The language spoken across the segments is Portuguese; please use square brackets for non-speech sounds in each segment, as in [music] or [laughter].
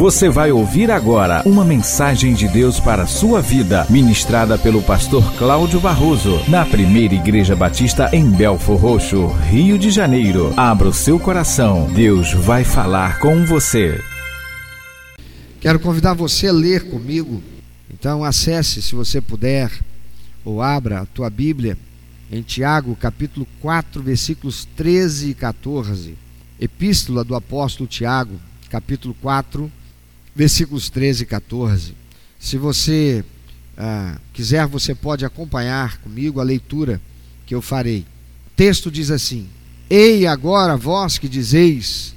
Você vai ouvir agora uma mensagem de Deus para a sua vida, ministrada pelo pastor Cláudio Barroso, na primeira Igreja Batista em Belfor Roxo, Rio de Janeiro. Abra o seu coração, Deus vai falar com você. Quero convidar você a ler comigo. Então acesse, se você puder, ou abra a tua Bíblia em Tiago, capítulo 4, versículos 13 e 14. Epístola do apóstolo Tiago, capítulo 4, versículos 13 e 14. Se você ah, quiser, você pode acompanhar comigo a leitura que eu farei. O texto diz assim: Ei agora vós que dizeis,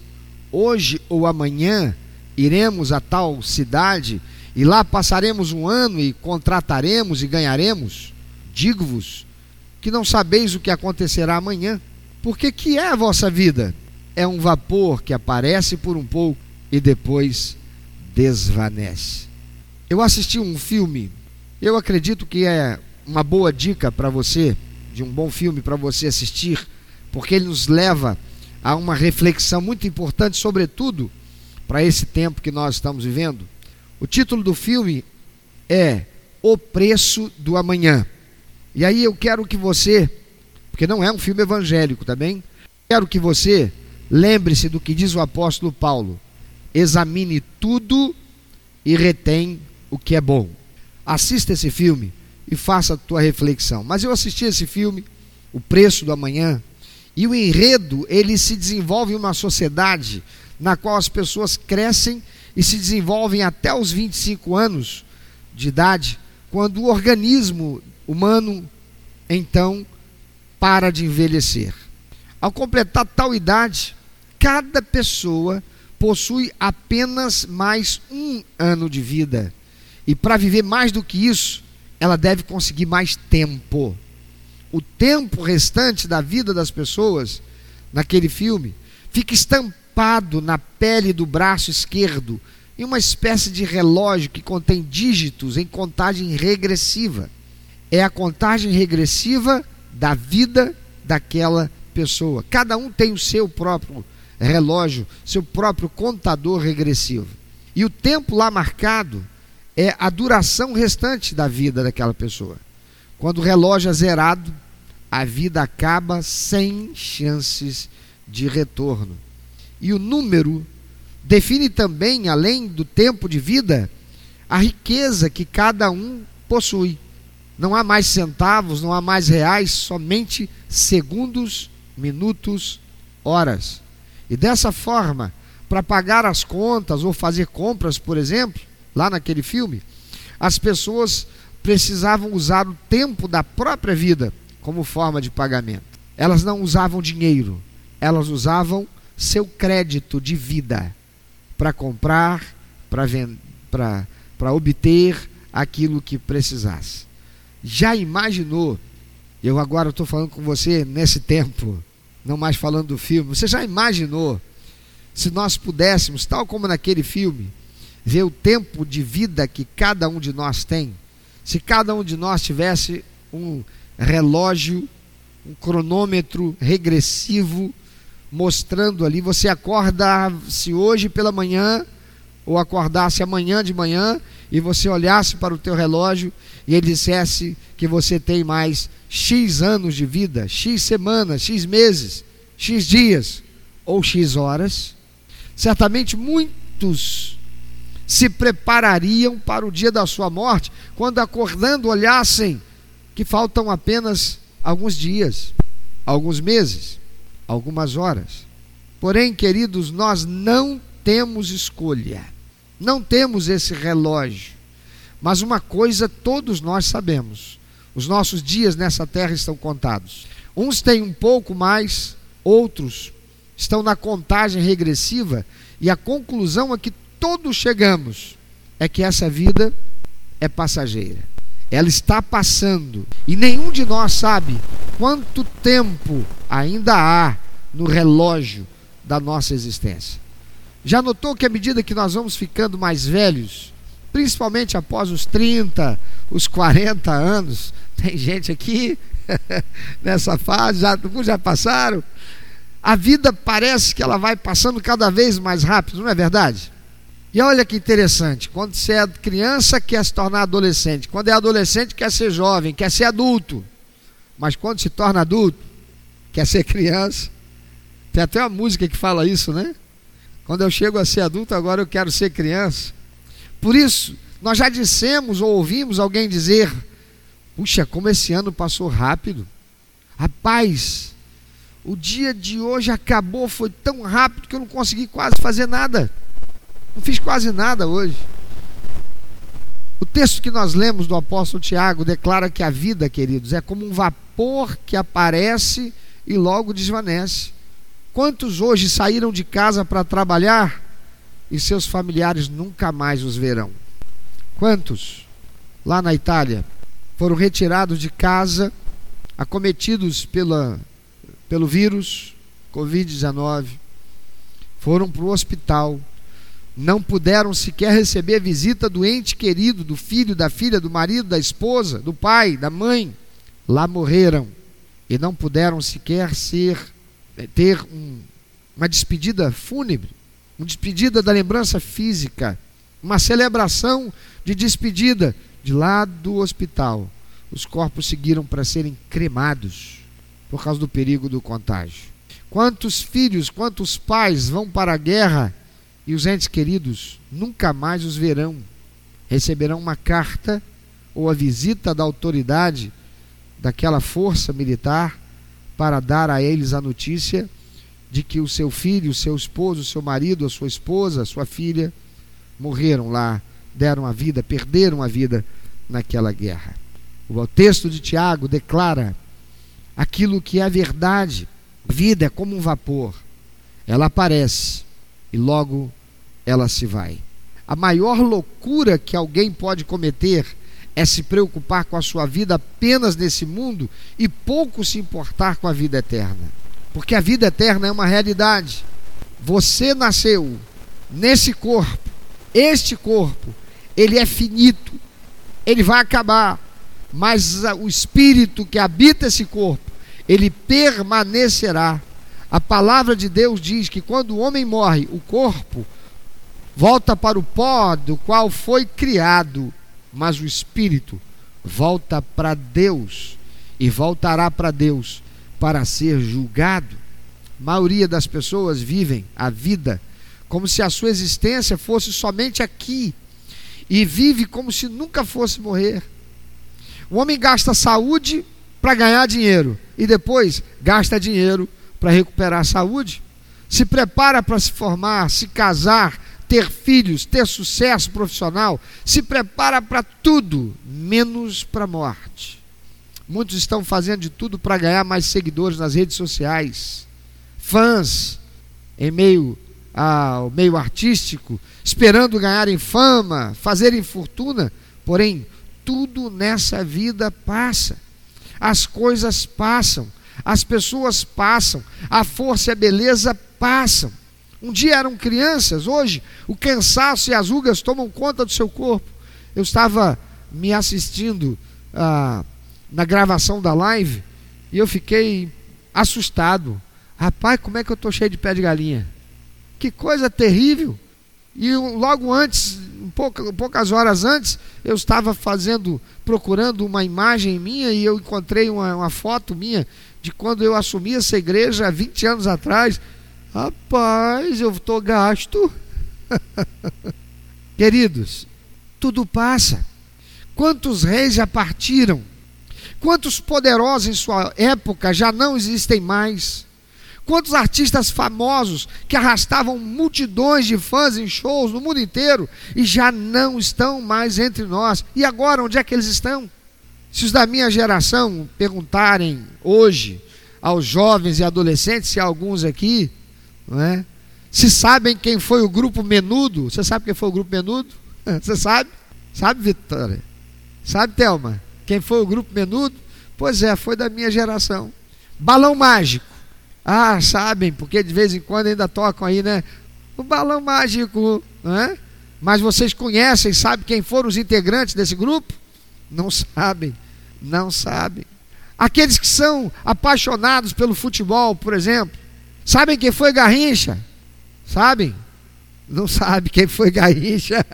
hoje ou amanhã iremos a tal cidade e lá passaremos um ano e contrataremos e ganharemos. Digo-vos que não sabeis o que acontecerá amanhã, porque que é a vossa vida? É um vapor que aparece por um pouco e depois desvanece. Eu assisti um filme, eu acredito que é uma boa dica para você, de um bom filme para você assistir, porque ele nos leva a uma reflexão muito importante, sobretudo para esse tempo que nós estamos vivendo. O título do filme é O Preço do Amanhã. E aí eu quero que você, porque não é um filme evangélico também, tá quero que você lembre-se do que diz o apóstolo Paulo examine tudo e retém o que é bom. Assista esse filme e faça a tua reflexão. Mas eu assisti esse filme, O Preço do Amanhã, e o enredo, ele se desenvolve em uma sociedade na qual as pessoas crescem e se desenvolvem até os 25 anos de idade, quando o organismo humano então para de envelhecer. Ao completar tal idade, cada pessoa possui apenas mais um ano de vida. E para viver mais do que isso, ela deve conseguir mais tempo. O tempo restante da vida das pessoas, naquele filme, fica estampado na pele do braço esquerdo, em uma espécie de relógio que contém dígitos em contagem regressiva. É a contagem regressiva da vida daquela pessoa. Cada um tem o seu próprio relógio, seu próprio contador regressivo. E o tempo lá marcado é a duração restante da vida daquela pessoa. Quando o relógio é zerado, a vida acaba sem chances de retorno. E o número define também, além do tempo de vida, a riqueza que cada um possui. Não há mais centavos, não há mais reais, somente segundos, minutos, horas. E dessa forma, para pagar as contas ou fazer compras, por exemplo, lá naquele filme, as pessoas precisavam usar o tempo da própria vida como forma de pagamento. Elas não usavam dinheiro, elas usavam seu crédito de vida para comprar, para obter aquilo que precisasse. Já imaginou? Eu agora estou falando com você nesse tempo não mais falando do filme, você já imaginou se nós pudéssemos, tal como naquele filme, ver o tempo de vida que cada um de nós tem? Se cada um de nós tivesse um relógio, um cronômetro regressivo mostrando ali, você acorda-se hoje pela manhã ou acordasse amanhã de manhã e você olhasse para o teu relógio e ele dissesse que você tem mais X anos de vida, X semanas, X meses, X dias ou X horas, certamente muitos se preparariam para o dia da sua morte, quando acordando olhassem que faltam apenas alguns dias, alguns meses, algumas horas. Porém, queridos, nós não temos escolha, não temos esse relógio. Mas uma coisa todos nós sabemos: os nossos dias nessa terra estão contados. Uns têm um pouco mais, outros estão na contagem regressiva, e a conclusão a que todos chegamos é que essa vida é passageira. Ela está passando e nenhum de nós sabe quanto tempo ainda há no relógio da nossa existência. Já notou que à medida que nós vamos ficando mais velhos, principalmente após os 30, os 40 anos, tem gente aqui [laughs] nessa fase, já, alguns já passaram. A vida parece que ela vai passando cada vez mais rápido, não é verdade? E olha que interessante, quando você é criança, quer se tornar adolescente. Quando é adolescente, quer ser jovem, quer ser adulto. Mas quando se torna adulto, quer ser criança. Tem até uma música que fala isso, né? Quando eu chego a ser adulto, agora eu quero ser criança. Por isso, nós já dissemos ou ouvimos alguém dizer: Puxa, como esse ano passou rápido. Rapaz, o dia de hoje acabou, foi tão rápido que eu não consegui quase fazer nada. Não fiz quase nada hoje. O texto que nós lemos do apóstolo Tiago declara que a vida, queridos, é como um vapor que aparece e logo desvanece. Quantos hoje saíram de casa para trabalhar e seus familiares nunca mais os verão? Quantos lá na Itália foram retirados de casa, acometidos pela, pelo vírus Covid-19, foram para o hospital não puderam sequer receber visita do ente querido, do filho, da filha, do marido, da esposa, do pai, da mãe. Lá morreram e não puderam sequer ser ter um, uma despedida fúnebre, uma despedida da lembrança física, uma celebração de despedida de lá do hospital. Os corpos seguiram para serem cremados por causa do perigo do contágio. Quantos filhos, quantos pais vão para a guerra e os entes queridos nunca mais os verão. Receberão uma carta ou a visita da autoridade daquela força militar para dar a eles a notícia de que o seu filho, o seu esposo, o seu marido, a sua esposa, a sua filha morreram lá, deram a vida, perderam a vida naquela guerra. O texto de Tiago declara aquilo que é a verdade. Vida é como um vapor. Ela aparece, e logo ela se vai. A maior loucura que alguém pode cometer é se preocupar com a sua vida apenas nesse mundo e pouco se importar com a vida eterna. Porque a vida eterna é uma realidade. Você nasceu nesse corpo, este corpo, ele é finito, ele vai acabar, mas o espírito que habita esse corpo, ele permanecerá. A palavra de Deus diz que quando o homem morre, o corpo volta para o pó do qual foi criado, mas o espírito volta para Deus e voltará para Deus para ser julgado. A maioria das pessoas vivem a vida como se a sua existência fosse somente aqui e vive como se nunca fosse morrer. O homem gasta saúde para ganhar dinheiro e depois gasta dinheiro para recuperar a saúde, se prepara para se formar, se casar, ter filhos, ter sucesso profissional, se prepara para tudo, menos para a morte. Muitos estão fazendo de tudo para ganhar mais seguidores nas redes sociais, fãs em meio ao meio artístico, esperando ganharem fama, fazerem fortuna, porém, tudo nessa vida passa, as coisas passam as pessoas passam, a força e a beleza passam. Um dia eram crianças, hoje o cansaço e as rugas tomam conta do seu corpo. Eu estava me assistindo ah, na gravação da live e eu fiquei assustado. Rapaz, como é que eu estou cheio de pé de galinha? Que coisa terrível! E logo antes, pouca, poucas horas antes, eu estava fazendo, procurando uma imagem minha e eu encontrei uma, uma foto minha de quando eu assumi essa igreja há 20 anos atrás. Rapaz, eu estou gasto. [laughs] Queridos, tudo passa. Quantos reis já partiram? Quantos poderosos em sua época já não existem mais? Quantos artistas famosos que arrastavam multidões de fãs em shows no mundo inteiro e já não estão mais entre nós? E agora, onde é que eles estão? Se os da minha geração perguntarem hoje aos jovens e adolescentes, se há alguns aqui, não é? se sabem quem foi o grupo Menudo, você sabe quem foi o grupo Menudo? [laughs] Você sabe? Sabe, Vitória? Sabe, Thelma? Quem foi o grupo Menudo? Pois é, foi da minha geração. Balão Mágico. Ah, sabem, porque de vez em quando ainda tocam aí, né? O Balão Mágico, não é? Mas vocês conhecem, sabem quem foram os integrantes desse grupo? Não sabem. Não sabem. Aqueles que são apaixonados pelo futebol, por exemplo, sabem quem foi Garrincha? Sabem? Não sabe quem foi Garrincha.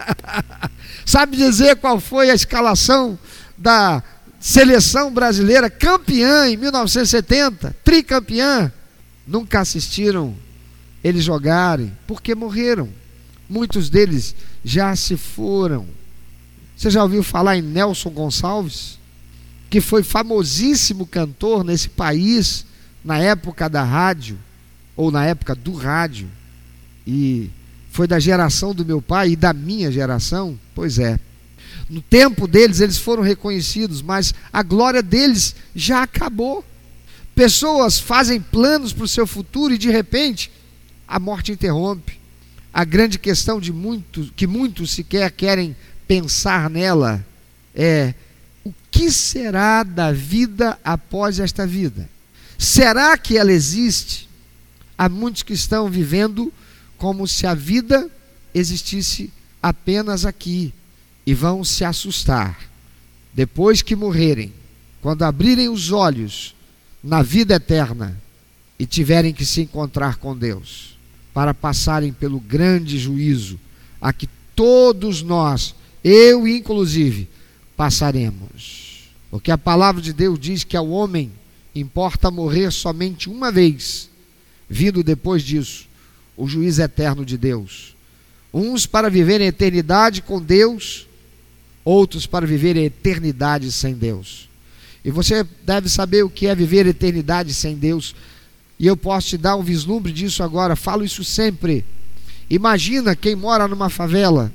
[laughs] sabe dizer qual foi a escalação da seleção brasileira campeã em 1970, tricampeã? Nunca assistiram eles jogarem, porque morreram. Muitos deles já se foram. Você já ouviu falar em Nelson Gonçalves? Que foi famosíssimo cantor nesse país na época da rádio, ou na época do rádio. E foi da geração do meu pai e da minha geração? Pois é. No tempo deles, eles foram reconhecidos, mas a glória deles já acabou. Pessoas fazem planos para o seu futuro e de repente a morte interrompe. A grande questão de muitos, que muitos sequer querem pensar nela é o que será da vida após esta vida? Será que ela existe? Há muitos que estão vivendo como se a vida existisse apenas aqui e vão se assustar depois que morrerem, quando abrirem os olhos na vida eterna e tiverem que se encontrar com Deus, para passarem pelo grande juízo a que todos nós, eu inclusive, passaremos. Porque a palavra de Deus diz que ao homem importa morrer somente uma vez, vindo depois disso o juiz eterno de Deus. Uns para viver em eternidade com Deus, outros para viver em eternidade sem Deus. E você deve saber o que é viver eternidade sem Deus. E eu posso te dar um vislumbre disso agora, falo isso sempre. Imagina quem mora numa favela,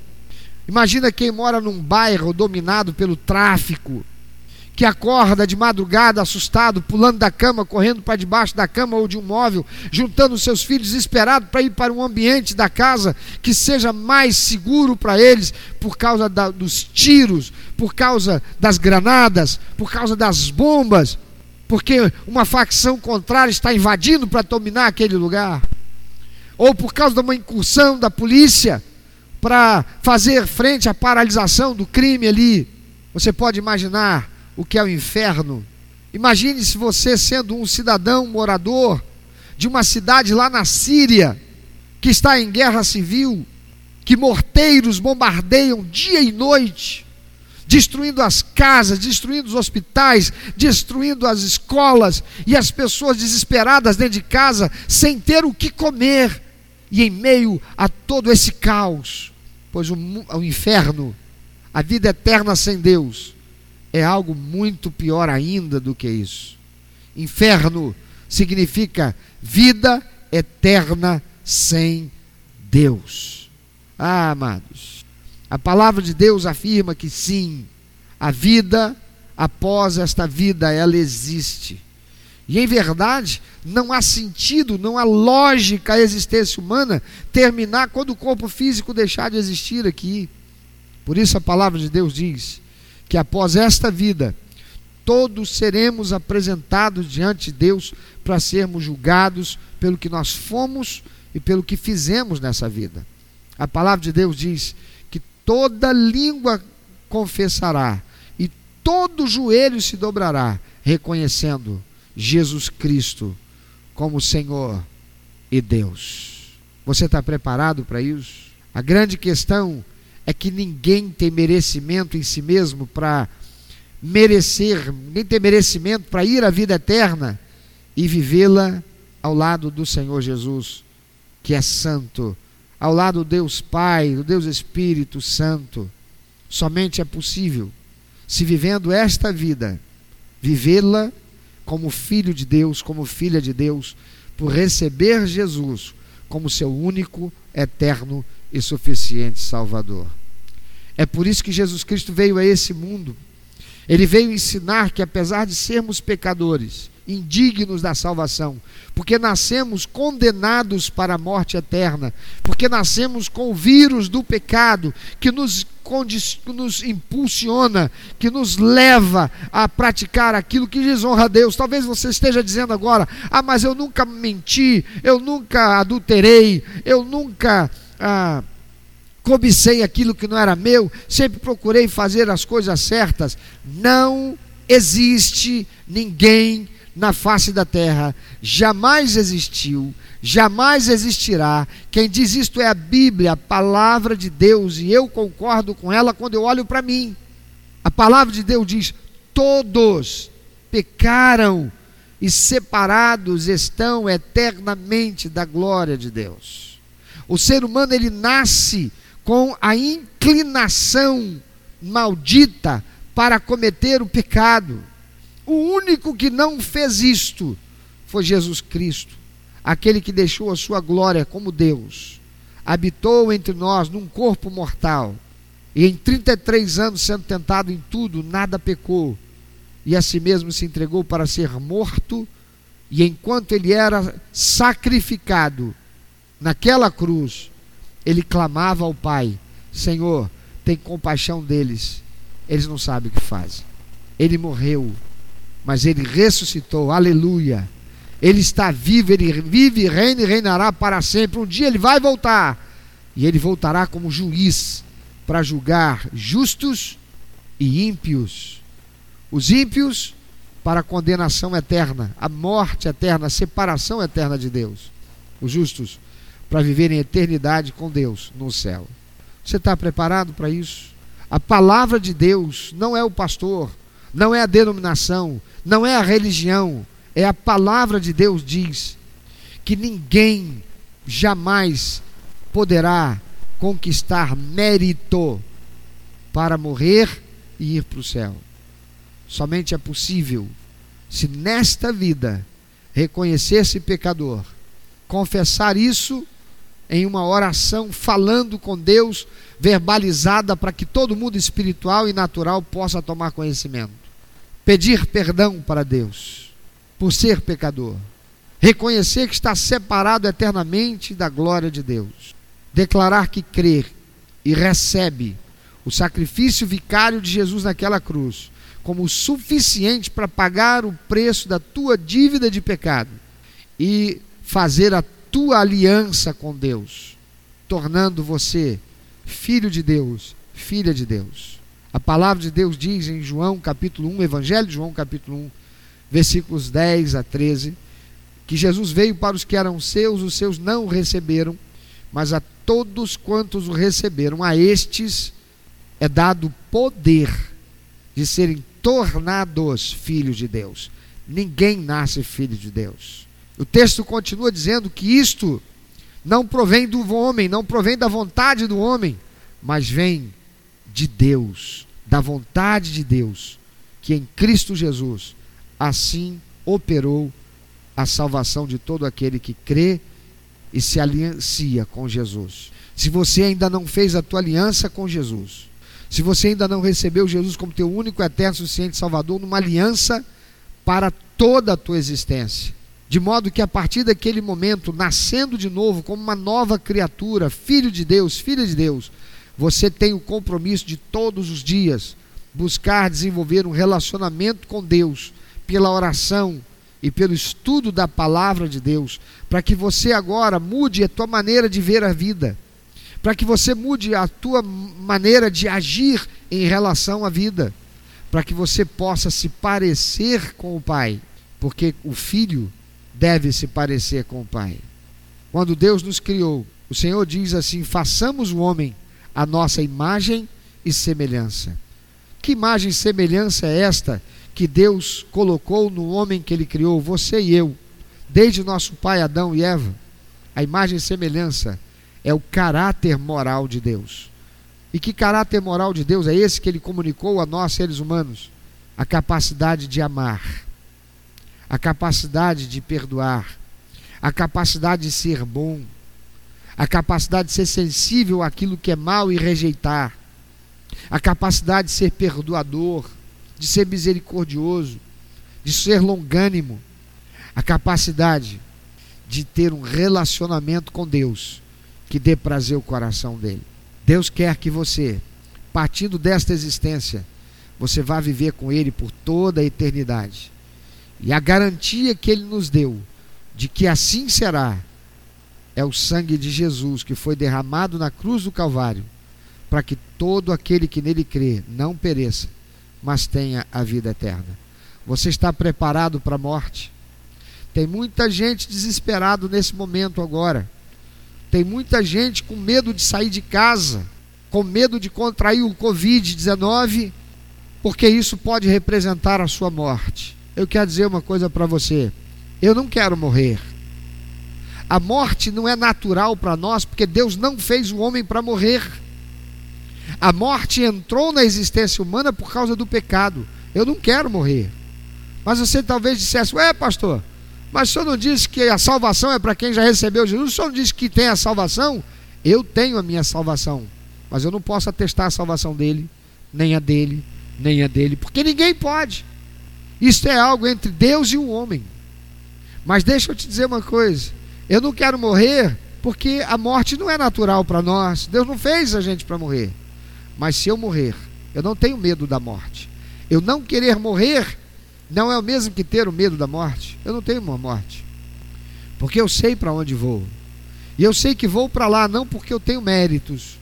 imagina quem mora num bairro dominado pelo tráfico, que acorda de madrugada assustado, pulando da cama, correndo para debaixo da cama ou de um móvel, juntando seus filhos desesperados para ir para um ambiente da casa que seja mais seguro para eles, por causa da, dos tiros, por causa das granadas, por causa das bombas, porque uma facção contrária está invadindo para dominar aquele lugar, ou por causa de uma incursão da polícia para fazer frente à paralisação do crime ali. Você pode imaginar o que é o inferno. Imagine se você sendo um cidadão morador de uma cidade lá na Síria, que está em guerra civil, que morteiros bombardeiam dia e noite, destruindo as casas, destruindo os hospitais, destruindo as escolas, e as pessoas desesperadas dentro de casa, sem ter o que comer, e em meio a todo esse caos, pois o, o inferno, a vida eterna sem Deus, é algo muito pior ainda do que isso. Inferno significa vida eterna sem Deus. Ah, amados, a palavra de Deus afirma que sim, a vida após esta vida ela existe. E em verdade, não há sentido, não há lógica a existência humana terminar quando o corpo físico deixar de existir aqui. Por isso a palavra de Deus diz: que após esta vida, todos seremos apresentados diante de Deus para sermos julgados pelo que nós fomos e pelo que fizemos nessa vida. A palavra de Deus diz que toda língua confessará e todo joelho se dobrará, reconhecendo Jesus Cristo como Senhor e Deus. Você está preparado para isso? A grande questão é que ninguém tem merecimento em si mesmo para merecer, ninguém tem merecimento para ir à vida eterna e vivê-la ao lado do Senhor Jesus, que é santo, ao lado do Deus Pai, do Deus Espírito Santo. Somente é possível, se vivendo esta vida, vivê-la como filho de Deus, como filha de Deus, por receber Jesus como seu único, eterno e suficiente Salvador. É por isso que Jesus Cristo veio a esse mundo. Ele veio ensinar que, apesar de sermos pecadores, indignos da salvação, porque nascemos condenados para a morte eterna, porque nascemos com o vírus do pecado que nos, nos impulsiona, que nos leva a praticar aquilo que desonra a Deus. Talvez você esteja dizendo agora: ah, mas eu nunca menti, eu nunca adulterei, eu nunca. Ah, cobicei aquilo que não era meu, sempre procurei fazer as coisas certas. Não existe ninguém na face da terra, jamais existiu, jamais existirá. Quem diz isto é a Bíblia, a palavra de Deus, e eu concordo com ela quando eu olho para mim. A palavra de Deus diz: todos pecaram e separados estão eternamente da glória de Deus. O ser humano ele nasce com a inclinação maldita para cometer o pecado. O único que não fez isto foi Jesus Cristo, aquele que deixou a sua glória como Deus, habitou entre nós num corpo mortal, e em 33 anos sendo tentado em tudo, nada pecou, e a si mesmo se entregou para ser morto, e enquanto ele era sacrificado naquela cruz, ele clamava ao Pai: Senhor, tem compaixão deles, eles não sabem o que fazem. Ele morreu, mas ele ressuscitou, aleluia. Ele está vivo, ele vive, reina e reinará para sempre. Um dia ele vai voltar, e ele voltará como juiz para julgar justos e ímpios. Os ímpios para a condenação eterna, a morte eterna, a separação eterna de Deus. Os justos para viver em eternidade com Deus no céu. Você está preparado para isso? A palavra de Deus não é o pastor, não é a denominação, não é a religião, é a palavra de Deus diz que ninguém jamais poderá conquistar mérito para morrer e ir para o céu. Somente é possível se nesta vida reconhecer-se pecador, confessar isso em uma oração, falando com Deus, verbalizada para que todo mundo espiritual e natural possa tomar conhecimento. Pedir perdão para Deus por ser pecador. Reconhecer que está separado eternamente da glória de Deus. Declarar que crê e recebe o sacrifício vicário de Jesus naquela cruz como suficiente para pagar o preço da tua dívida de pecado e fazer a tua aliança com Deus, tornando você filho de Deus, filha de Deus. A palavra de Deus diz em João capítulo 1, Evangelho de João capítulo 1, versículos 10 a 13, que Jesus veio para os que eram seus, os seus não o receberam, mas a todos quantos o receberam, a estes é dado poder de serem tornados filhos de Deus. Ninguém nasce filho de Deus. O texto continua dizendo que isto não provém do homem, não provém da vontade do homem, mas vem de Deus, da vontade de Deus, que em Cristo Jesus assim operou a salvação de todo aquele que crê e se aliancia com Jesus. Se você ainda não fez a tua aliança com Jesus, se você ainda não recebeu Jesus como teu único, eterno, suficiente Salvador, numa aliança para toda a tua existência, de modo que a partir daquele momento, nascendo de novo como uma nova criatura, filho de Deus, filha de Deus, você tem o compromisso de todos os dias buscar desenvolver um relacionamento com Deus pela oração e pelo estudo da palavra de Deus, para que você agora mude a tua maneira de ver a vida, para que você mude a tua maneira de agir em relação à vida, para que você possa se parecer com o Pai, porque o filho deve se parecer com o Pai. Quando Deus nos criou, o Senhor diz assim: façamos o homem a nossa imagem e semelhança. Que imagem e semelhança é esta que Deus colocou no homem que ele criou, você e eu, desde nosso pai Adão e Eva? A imagem e semelhança é o caráter moral de Deus. E que caráter moral de Deus é esse que ele comunicou a nós, seres humanos? A capacidade de amar a capacidade de perdoar, a capacidade de ser bom, a capacidade de ser sensível àquilo que é mal e rejeitar, a capacidade de ser perdoador, de ser misericordioso, de ser longânimo, a capacidade de ter um relacionamento com Deus que dê prazer ao coração dele. Deus quer que você, partindo desta existência, você vá viver com ele por toda a eternidade. E a garantia que ele nos deu de que assim será é o sangue de Jesus que foi derramado na cruz do Calvário, para que todo aquele que nele crê não pereça, mas tenha a vida eterna. Você está preparado para a morte? Tem muita gente desesperado nesse momento agora. Tem muita gente com medo de sair de casa, com medo de contrair o Covid-19, porque isso pode representar a sua morte. Eu quero dizer uma coisa para você: eu não quero morrer. A morte não é natural para nós, porque Deus não fez o homem para morrer. A morte entrou na existência humana por causa do pecado. Eu não quero morrer. Mas você talvez dissesse: Ué, pastor, mas o senhor não disse que a salvação é para quem já recebeu Jesus? O senhor não disse que tem a salvação? Eu tenho a minha salvação. Mas eu não posso atestar a salvação dele, nem a dele, nem a dele, porque ninguém pode. Isso é algo entre Deus e o homem. Mas deixa eu te dizer uma coisa: eu não quero morrer porque a morte não é natural para nós. Deus não fez a gente para morrer. Mas se eu morrer, eu não tenho medo da morte. Eu não querer morrer não é o mesmo que ter o medo da morte. Eu não tenho uma morte. Porque eu sei para onde vou. E eu sei que vou para lá não porque eu tenho méritos,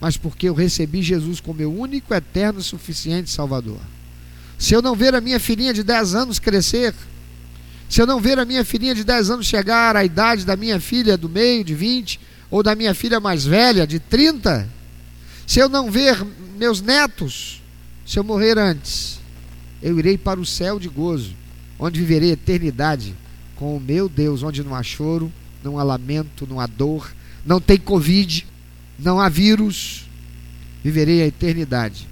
mas porque eu recebi Jesus como meu único, eterno suficiente Salvador. Se eu não ver a minha filhinha de 10 anos crescer, se eu não ver a minha filhinha de 10 anos chegar à idade da minha filha do meio, de 20, ou da minha filha mais velha, de 30, se eu não ver meus netos, se eu morrer antes, eu irei para o céu de gozo, onde viverei eternidade com o meu Deus, onde não há choro, não há lamento, não há dor, não tem Covid, não há vírus. Viverei a eternidade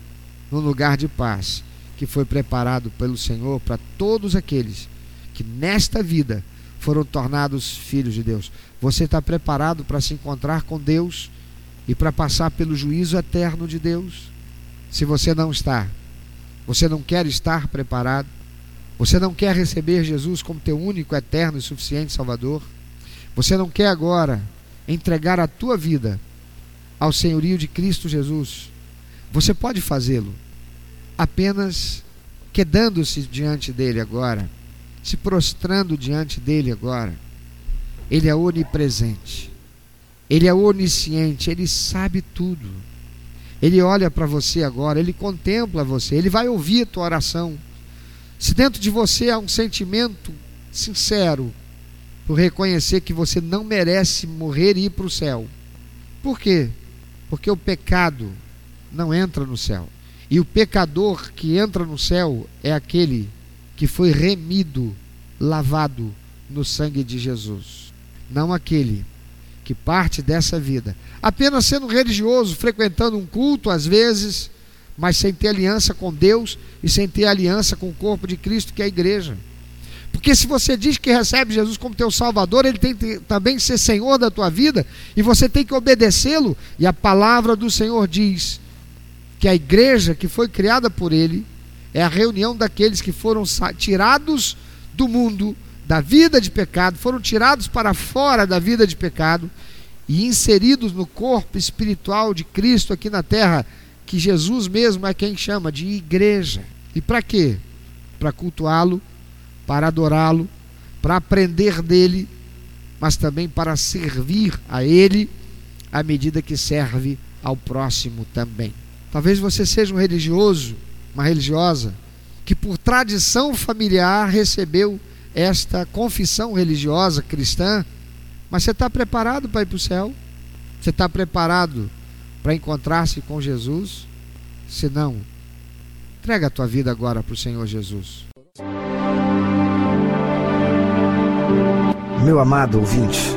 no lugar de paz que foi preparado pelo Senhor para todos aqueles que nesta vida foram tornados filhos de Deus. Você está preparado para se encontrar com Deus e para passar pelo juízo eterno de Deus? Se você não está, você não quer estar preparado, você não quer receber Jesus como teu único, eterno e suficiente Salvador, você não quer agora entregar a tua vida ao senhorio de Cristo Jesus, você pode fazê-lo apenas quedando-se diante dele agora se prostrando diante dele agora. Ele é onipresente. Ele é onisciente, ele sabe tudo. Ele olha para você agora, ele contempla você, ele vai ouvir a tua oração. Se dentro de você há um sentimento sincero por reconhecer que você não merece morrer e ir para o céu. Por quê? Porque o pecado não entra no céu. E o pecador que entra no céu é aquele que foi remido, lavado no sangue de Jesus. Não aquele que parte dessa vida apenas sendo religioso, frequentando um culto às vezes, mas sem ter aliança com Deus e sem ter aliança com o corpo de Cristo, que é a igreja. Porque se você diz que recebe Jesus como teu Salvador, ele tem que também ser Senhor da tua vida e você tem que obedecê-lo. E a palavra do Senhor diz que a igreja que foi criada por ele é a reunião daqueles que foram tirados do mundo, da vida de pecado, foram tirados para fora da vida de pecado e inseridos no corpo espiritual de Cristo aqui na terra, que Jesus mesmo é quem chama de igreja. E para quê? Para cultuá-lo, para adorá-lo, para aprender dele, mas também para servir a ele à medida que serve ao próximo também. Talvez você seja um religioso uma religiosa, que por tradição familiar recebeu esta confissão religiosa cristã, mas você está preparado para ir para o céu? Você está preparado para encontrar-se com Jesus? Se não, entrega a tua vida agora para o Senhor Jesus. Meu amado ouvinte,